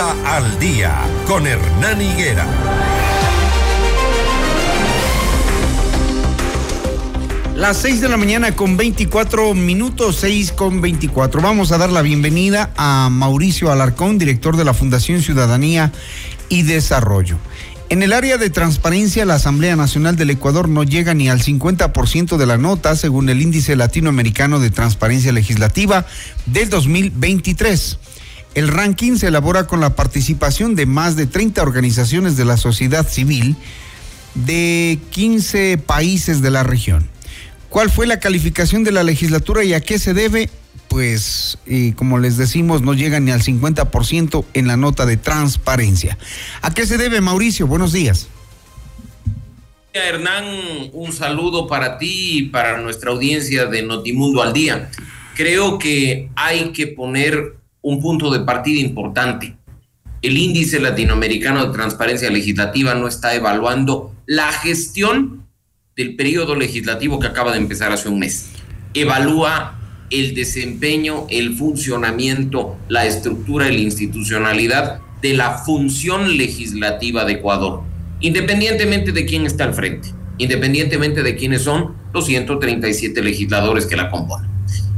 Al día con Hernán Higuera. Las 6 de la mañana con 24 minutos, 6 con 24. Vamos a dar la bienvenida a Mauricio Alarcón, director de la Fundación Ciudadanía y Desarrollo. En el área de transparencia, la Asamblea Nacional del Ecuador no llega ni al 50% de la nota, según el Índice Latinoamericano de Transparencia Legislativa del 2023. El ranking se elabora con la participación de más de 30 organizaciones de la sociedad civil de 15 países de la región. ¿Cuál fue la calificación de la legislatura y a qué se debe? pues, como les decimos, no llega ni al 50% en la nota de transparencia. ¿A qué se debe, Mauricio? Buenos días. Hernán, un saludo para ti y para nuestra audiencia de Notimundo al Día. Creo que hay que poner un punto de partida importante. El índice latinoamericano de transparencia legislativa no está evaluando la gestión del periodo legislativo que acaba de empezar hace un mes. Evalúa el desempeño, el funcionamiento, la estructura y la institucionalidad de la función legislativa de Ecuador, independientemente de quién está al frente, independientemente de quiénes son los 137 legisladores que la componen.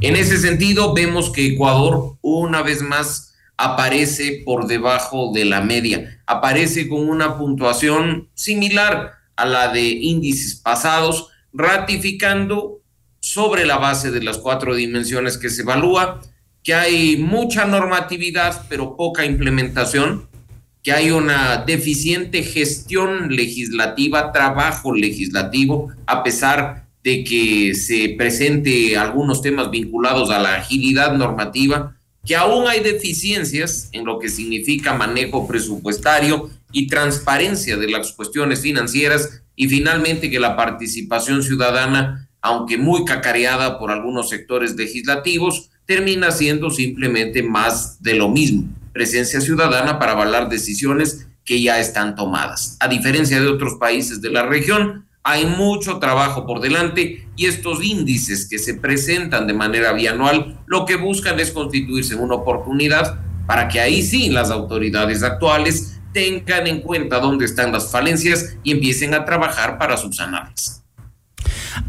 En ese sentido, vemos que Ecuador una vez más aparece por debajo de la media, aparece con una puntuación similar a la de índices pasados, ratificando sobre la base de las cuatro dimensiones que se evalúa, que hay mucha normatividad pero poca implementación, que hay una deficiente gestión legislativa, trabajo legislativo, a pesar de que se presente algunos temas vinculados a la agilidad normativa, que aún hay deficiencias en lo que significa manejo presupuestario y transparencia de las cuestiones financieras y finalmente que la participación ciudadana aunque muy cacareada por algunos sectores legislativos, termina siendo simplemente más de lo mismo, presencia ciudadana para avalar decisiones que ya están tomadas. A diferencia de otros países de la región, hay mucho trabajo por delante y estos índices que se presentan de manera bianual lo que buscan es constituirse una oportunidad para que ahí sí las autoridades actuales tengan en cuenta dónde están las falencias y empiecen a trabajar para subsanarlas.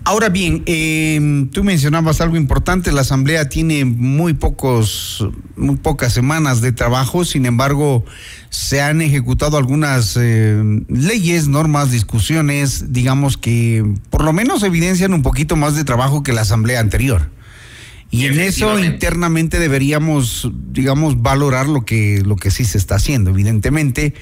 Ahora bien, em, tú mencionabas algo importante, la Asamblea tiene muy pocos, muy pocas semanas de trabajo, sin embargo, se han ejecutado algunas em, leyes, normas, discusiones, digamos que por lo menos evidencian un poquito más de trabajo que la Asamblea anterior. Y en eso internamente deberíamos, digamos, valorar lo que, lo que sí se está haciendo, evidentemente,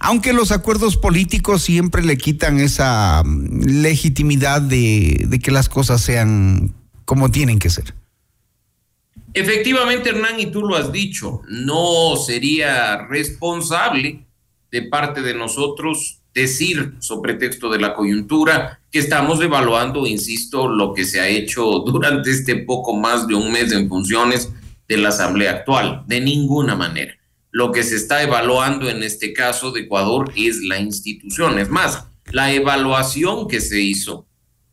aunque los acuerdos políticos siempre le quitan esa mm, legitimidad de, de que las cosas sean como tienen que ser. Efectivamente, Hernán, y tú lo has dicho, no sería responsable de parte de nosotros decir, sobre texto de la coyuntura, que estamos evaluando, insisto, lo que se ha hecho durante este poco más de un mes en funciones de la Asamblea actual. De ninguna manera. Lo que se está evaluando en este caso de Ecuador es la institución. Es más, la evaluación que se hizo,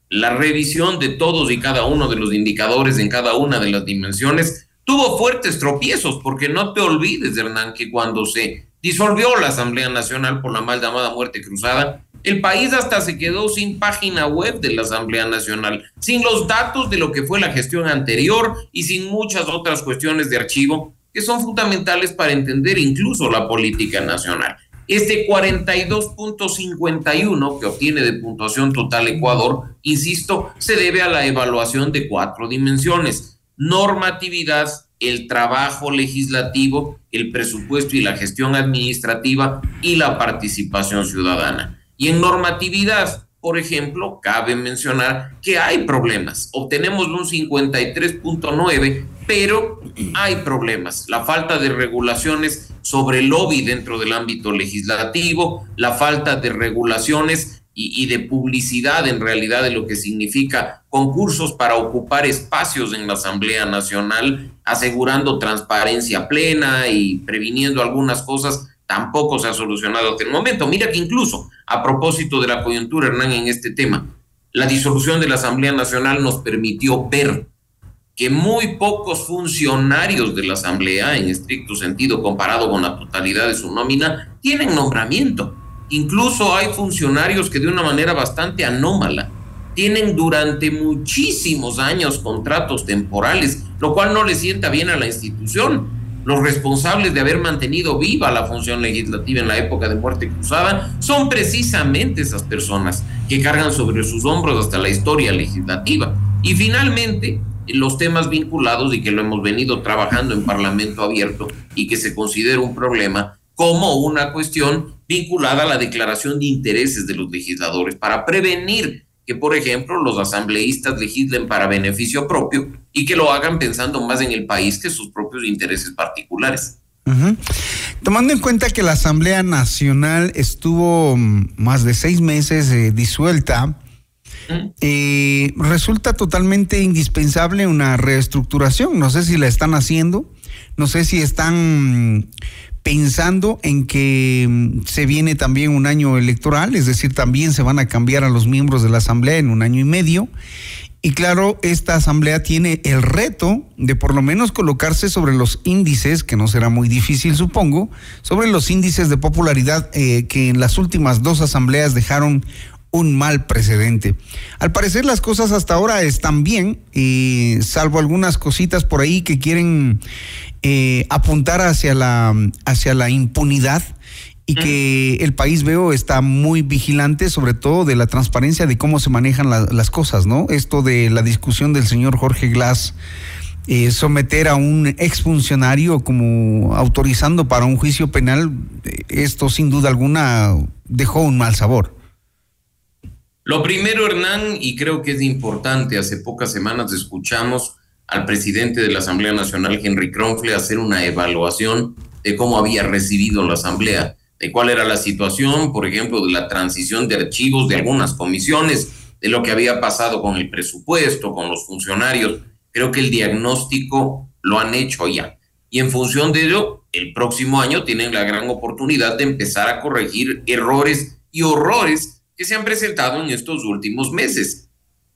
la revisión de todos y cada uno de los indicadores en cada una de las dimensiones, tuvo fuertes tropiezos, porque no te olvides, Hernán, que cuando se disolvió la Asamblea Nacional por la mal llamada muerte cruzada, el país hasta se quedó sin página web de la Asamblea Nacional, sin los datos de lo que fue la gestión anterior y sin muchas otras cuestiones de archivo que son fundamentales para entender incluso la política nacional. Este 42.51 que obtiene de puntuación total Ecuador, insisto, se debe a la evaluación de cuatro dimensiones, normatividad, el trabajo legislativo, el presupuesto y la gestión administrativa y la participación ciudadana. Y en normatividad, por ejemplo, cabe mencionar que hay problemas. Obtenemos un 53.9, pero hay problemas. La falta de regulaciones sobre el lobby dentro del ámbito legislativo, la falta de regulaciones y, de publicidad en realidad de lo que significa concursos para ocupar espacios en la Asamblea Nacional, asegurando transparencia plena y previniendo algunas cosas, tampoco se ha solucionado hasta el momento. Mira que incluso a propósito de la coyuntura, Hernán, en este tema, la disolución de la Asamblea Nacional nos permitió ver que muy pocos funcionarios de la Asamblea, en estricto sentido comparado con la totalidad de su nómina, tienen nombramiento. Incluso hay funcionarios que de una manera bastante anómala tienen durante muchísimos años contratos temporales, lo cual no le sienta bien a la institución. Los responsables de haber mantenido viva la función legislativa en la época de muerte cruzada son precisamente esas personas que cargan sobre sus hombros hasta la historia legislativa. Y finalmente, los temas vinculados y que lo hemos venido trabajando en Parlamento abierto y que se considera un problema como una cuestión vinculada a la declaración de intereses de los legisladores para prevenir que, por ejemplo, los asambleístas legislen para beneficio propio y que lo hagan pensando más en el país que sus propios intereses particulares. Tomando en cuenta que la Asamblea Nacional estuvo mm, más de seis meses eh, disuelta, eh, resulta totalmente indispensable una reestructuración. No sé si la están haciendo, no sé si están pensando en que mm, se viene también un año electoral, es decir, también se van a cambiar a los miembros de la Asamblea en un año y medio. Y claro, esta asamblea tiene el reto de por lo menos colocarse sobre los índices, que no será muy difícil supongo, sobre los índices de popularidad eh, que en las últimas dos asambleas dejaron un mal precedente. Al parecer las cosas hasta ahora están bien, y salvo algunas cositas por ahí que quieren eh, apuntar hacia la, hacia la impunidad y que el país veo está muy vigilante sobre todo de la transparencia de cómo se manejan las cosas, ¿no? Esto de la discusión del señor Jorge Glass, eh, someter a un exfuncionario como autorizando para un juicio penal, eh, esto sin duda alguna dejó un mal sabor. Lo primero, Hernán, y creo que es importante, hace pocas semanas escuchamos al presidente de la Asamblea Nacional, Henry Kronfle, hacer una evaluación de cómo había recibido la Asamblea, de cuál era la situación, por ejemplo, de la transición de archivos de algunas comisiones, de lo que había pasado con el presupuesto, con los funcionarios. Creo que el diagnóstico lo han hecho ya. Y en función de ello, el próximo año tienen la gran oportunidad de empezar a corregir errores y horrores que se han presentado en estos últimos meses.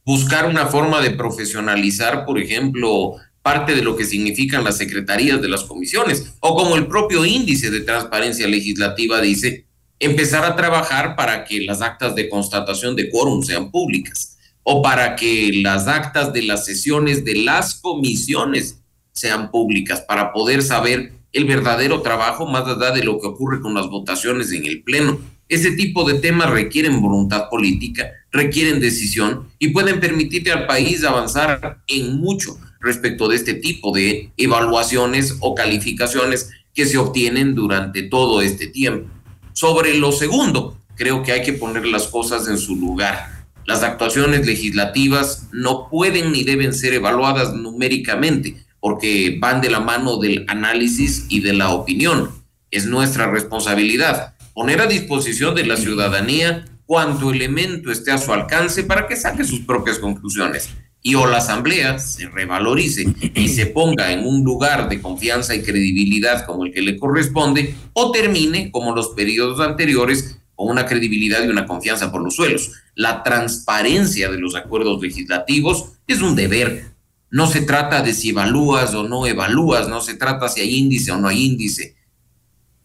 Buscar una forma de profesionalizar, por ejemplo, parte de lo que significan las secretarías de las comisiones, o como el propio índice de transparencia legislativa dice, empezar a trabajar para que las actas de constatación de quórum sean públicas, o para que las actas de las sesiones de las comisiones sean públicas, para poder saber el verdadero trabajo más allá de lo que ocurre con las votaciones en el Pleno ese tipo de temas requieren voluntad política, requieren decisión y pueden permitirle al país avanzar en mucho respecto de este tipo de evaluaciones o calificaciones que se obtienen durante todo este tiempo. Sobre lo segundo, creo que hay que poner las cosas en su lugar. Las actuaciones legislativas no pueden ni deben ser evaluadas numéricamente porque van de la mano del análisis y de la opinión. Es nuestra responsabilidad poner a disposición de la ciudadanía cuanto elemento esté a su alcance para que saque sus propias conclusiones y o la asamblea se revalorice y se ponga en un lugar de confianza y credibilidad como el que le corresponde o termine como los periodos anteriores con una credibilidad y una confianza por los suelos. La transparencia de los acuerdos legislativos es un deber. No se trata de si evalúas o no evalúas, no se trata si hay índice o no hay índice.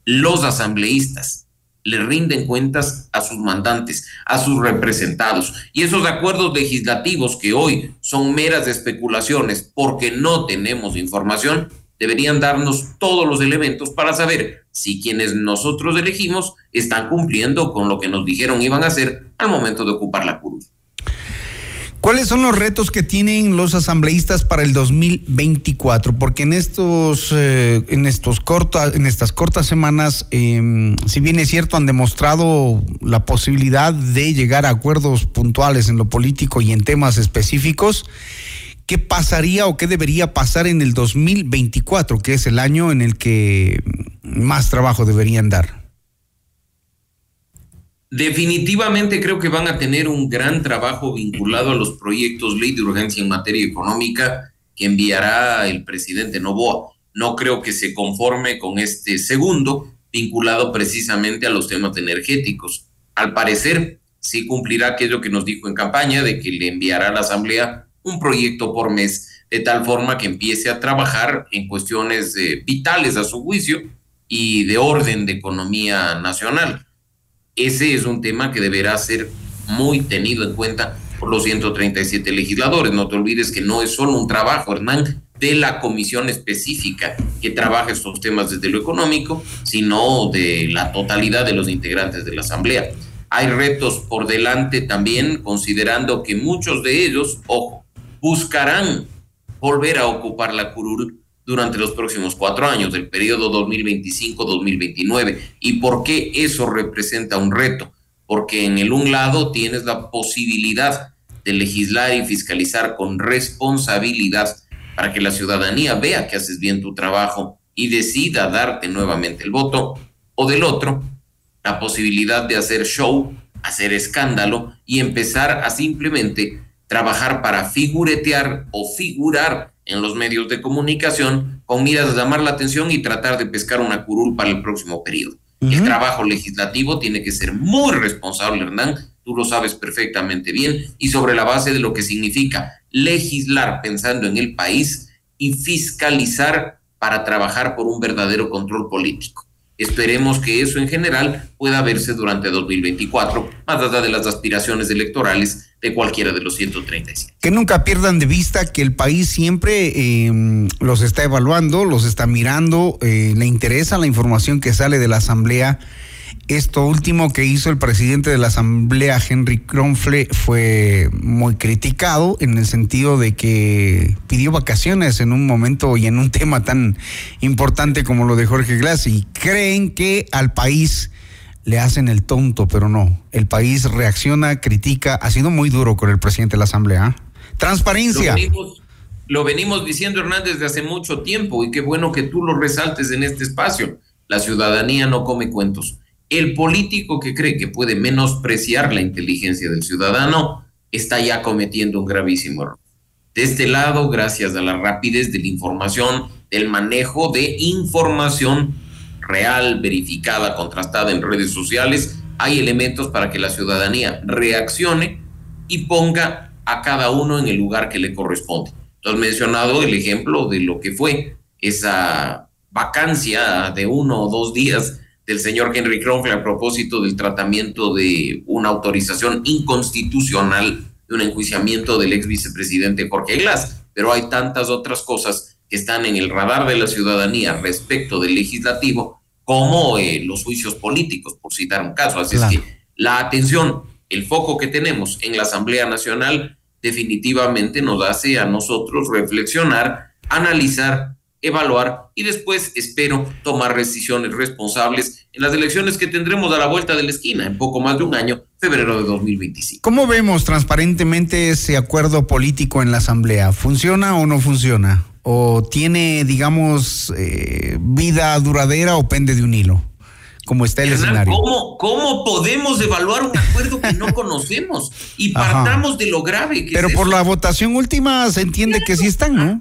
Los asambleístas le rinden cuentas a sus mandantes, a sus representados. Y esos acuerdos legislativos que hoy son meras especulaciones porque no tenemos información, deberían darnos todos los elementos para saber si quienes nosotros elegimos están cumpliendo con lo que nos dijeron iban a hacer al momento de ocupar la curul. ¿Cuáles son los retos que tienen los asambleístas para el 2024? Porque en estos, eh, en estos cortas, en estas cortas semanas, em, si bien es cierto, han demostrado la posibilidad de llegar a acuerdos puntuales en lo político y en temas específicos. ¿Qué pasaría o qué debería pasar en el 2024, que es el año en el que más trabajo deberían dar? Definitivamente creo que van a tener un gran trabajo vinculado a los proyectos ley de urgencia en materia económica que enviará el presidente Novoa. No creo que se conforme con este segundo vinculado precisamente a los temas energéticos. Al parecer, sí cumplirá aquello que nos dijo en campaña de que le enviará a la Asamblea un proyecto por mes de tal forma que empiece a trabajar en cuestiones eh, vitales a su juicio y de orden de economía nacional. Ese es un tema que deberá ser muy tenido en cuenta por los 137 legisladores. No te olvides que no es solo un trabajo, Hernán, de la comisión específica que trabaja estos temas desde lo económico, sino de la totalidad de los integrantes de la Asamblea. Hay retos por delante también, considerando que muchos de ellos, ojo, buscarán volver a ocupar la curul durante los próximos cuatro años, del periodo 2025-2029. ¿Y por qué eso representa un reto? Porque en el un lado tienes la posibilidad de legislar y fiscalizar con responsabilidad para que la ciudadanía vea que haces bien tu trabajo y decida darte nuevamente el voto, o del otro, la posibilidad de hacer show, hacer escándalo y empezar a simplemente trabajar para figuretear o figurar en los medios de comunicación con miras a llamar la atención y tratar de pescar una curul para el próximo periodo. El trabajo legislativo tiene que ser muy responsable, Hernán, tú lo sabes perfectamente bien, y sobre la base de lo que significa legislar pensando en el país y fiscalizar para trabajar por un verdadero control político. Esperemos que eso en general pueda verse durante 2024, más allá de las aspiraciones electorales de cualquiera de los 137. Que nunca pierdan de vista que el país siempre em, los está evaluando, los está mirando, eh, le interesa la información que sale de la Asamblea. Esto último que hizo el presidente de la Asamblea, Henry Kronfle, fue muy criticado en el sentido de que pidió vacaciones en un momento y en un tema tan importante como lo de Jorge Glass y creen que al país le hacen el tonto, pero no. El país reacciona, critica, ha sido muy duro con el presidente de la Asamblea. Transparencia. Lo venimos, diciendo, Hernández, desde hace mucho tiempo y qué bueno que tú lo resaltes en este espacio. La ciudadanía no come cuentos. El político que cree que puede menospreciar la inteligencia del ciudadano está ya cometiendo un gravísimo error. De este lado, gracias a la rapidez de la información, del manejo de información real, verificada, contrastada en redes sociales, hay elementos para que la ciudadanía reaccione y ponga a cada uno en el lugar que le corresponde. Tú has mencionado el ejemplo de lo que fue esa vacancia de uno o dos días del señor Henry Kronfle a propósito del tratamiento de una autorización inconstitucional de un enjuiciamiento del ex vicepresidente Jorge Glass. Pero hay tantas otras cosas que están en el radar de la ciudadanía respecto del legislativo, como eh, los juicios políticos, por citar un caso. Así es que la atención, el foco que tenemos en la Asamblea Nacional definitivamente nos hace a nosotros reflexionar, analizar, evaluar y después espero tomar decisiones responsables en las elecciones que tendremos a la vuelta de la esquina en poco más de un año, febrero de 2025. ¿Cómo vemos transparentemente ese acuerdo político en la Asamblea? ¿Funciona o no funciona? O tiene, digamos, eh, vida duradera o pende de un hilo? Como está el escenario. ¿cómo, ¿cómo, podemos evaluar un acuerdo que no conocemos? Y partamos de lo grave que Pero por la votación última se entiende que sí están, ¿no?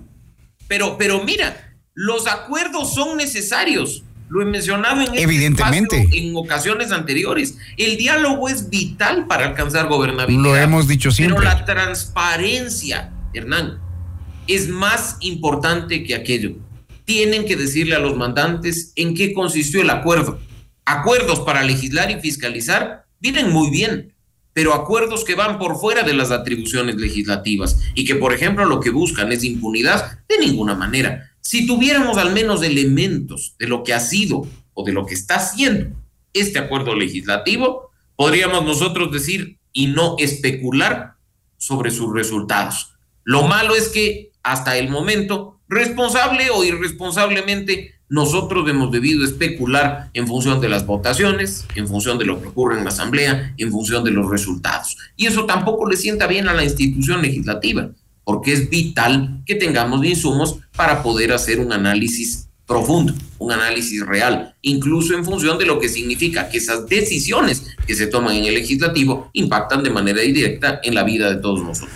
Pero, pero mira, los acuerdos son necesarios. Lo he mencionado en este Evidentemente. en ocasiones anteriores. El diálogo es vital para alcanzar gobernabilidad. Lo hemos dicho siempre. Pero la transparencia, Hernán, es más importante que aquello. Tienen que decirle a los mandantes en qué consistió el acuerdo. Acuerdos para legislar y fiscalizar vienen muy bien, pero acuerdos que van por fuera de las atribuciones legislativas y que, por ejemplo, lo que buscan es impunidad, de ninguna manera. Si tuviéramos al menos elementos de lo que ha sido o de lo que está haciendo este acuerdo legislativo, podríamos nosotros decir y no especular sobre sus resultados. Lo malo es que hasta el momento, responsable o irresponsablemente, nosotros hemos debido especular en función de las votaciones, en función de lo que ocurre en la Asamblea, en función de los resultados. Y eso tampoco le sienta bien a la institución legislativa, porque es vital que tengamos insumos para poder hacer un análisis profundo, un análisis real, incluso en función de lo que significa que esas decisiones que se toman en el legislativo impactan de manera directa en la vida de todos nosotros.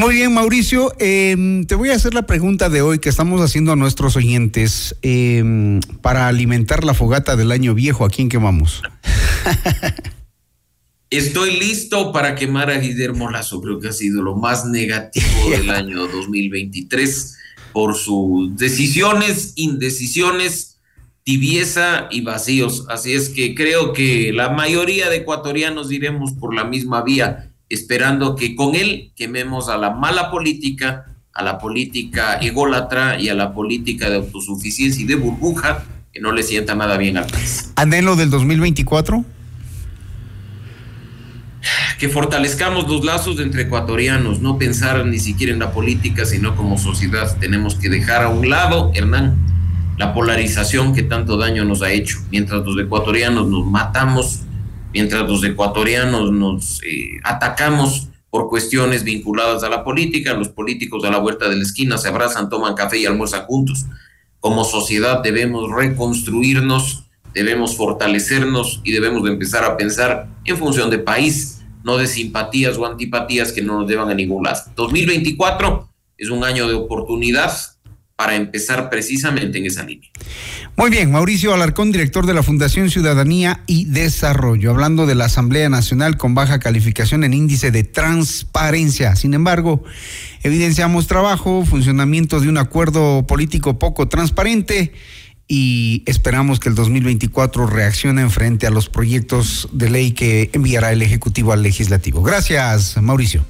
Muy bien, Mauricio. Em, te voy a hacer la pregunta de hoy que estamos haciendo a nuestros oyentes em, para alimentar la fogata del año viejo. ¿A quién quemamos? Estoy listo para quemar a Guillermo Lazo. Creo que ha sido lo más negativo del año 2023 por sus decisiones, indecisiones, tibieza y vacíos. Así es que creo que la mayoría de ecuatorianos iremos por la misma vía, esperando que con él quememos a la mala política, a la política ególatra y a la política de autosuficiencia y de burbuja que no le sienta nada bien al país. ¿Anhelo del 2024? que fortalezcamos los lazos entre ecuatorianos, no pensar ni siquiera en la política, sino como sociedad. Tenemos que dejar a un lado, Hernán, la polarización que tanto daño nos ha hecho. Mientras los ecuatorianos nos matamos, mientras los ecuatorianos nos eh, atacamos por cuestiones vinculadas a la política, los políticos a la vuelta de la esquina se abrazan, toman café y almuerzan juntos. Como sociedad debemos reconstruirnos, debemos fortalecernos y debemos de empezar a pensar en función de país, no de simpatías o antipatías que no nos llevan a ningún lado. 2024 es un año de oportunidad para empezar precisamente en esa línea. Muy bien, Mauricio Alarcón, director de la Fundación Ciudadanía y Desarrollo, hablando de la Asamblea Nacional con baja calificación en índice de transparencia. Sin embargo, evidenciamos trabajo, funcionamiento de un acuerdo político poco transparente y esperamos que el 2024 reaccione en frente a los proyectos de ley que enviará el Ejecutivo al Legislativo. Gracias, Mauricio.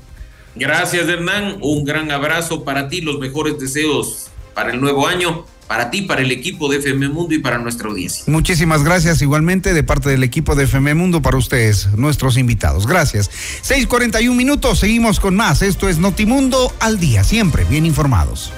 Gracias, Hernán. Un gran abrazo para ti, los mejores deseos para el nuevo año, para ti, para el equipo de FM Mundo y para nuestra audiencia. Muchísimas gracias igualmente de parte del equipo de FM Mundo para ustedes, nuestros invitados. Gracias. 6:41 minutos, seguimos con más. Esto es Notimundo al día, siempre bien informados.